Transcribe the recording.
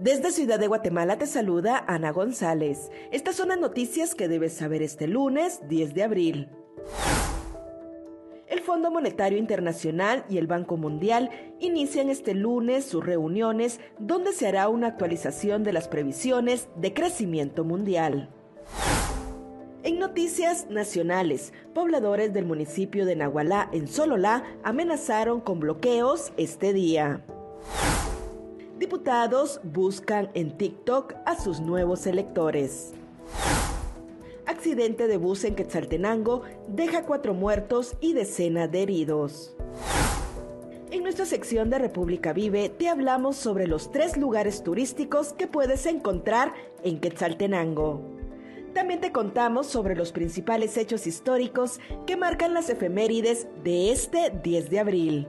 Desde Ciudad de Guatemala te saluda Ana González. Estas son las noticias que debes saber este lunes 10 de abril. El Fondo Monetario Internacional y el Banco Mundial inician este lunes sus reuniones donde se hará una actualización de las previsiones de crecimiento mundial. En noticias nacionales, pobladores del municipio de Nahualá en Sololá amenazaron con bloqueos este día. Diputados buscan en TikTok a sus nuevos electores. Accidente de bus en Quetzaltenango deja cuatro muertos y decenas de heridos. En nuestra sección de República Vive te hablamos sobre los tres lugares turísticos que puedes encontrar en Quetzaltenango. También te contamos sobre los principales hechos históricos que marcan las efemérides de este 10 de abril.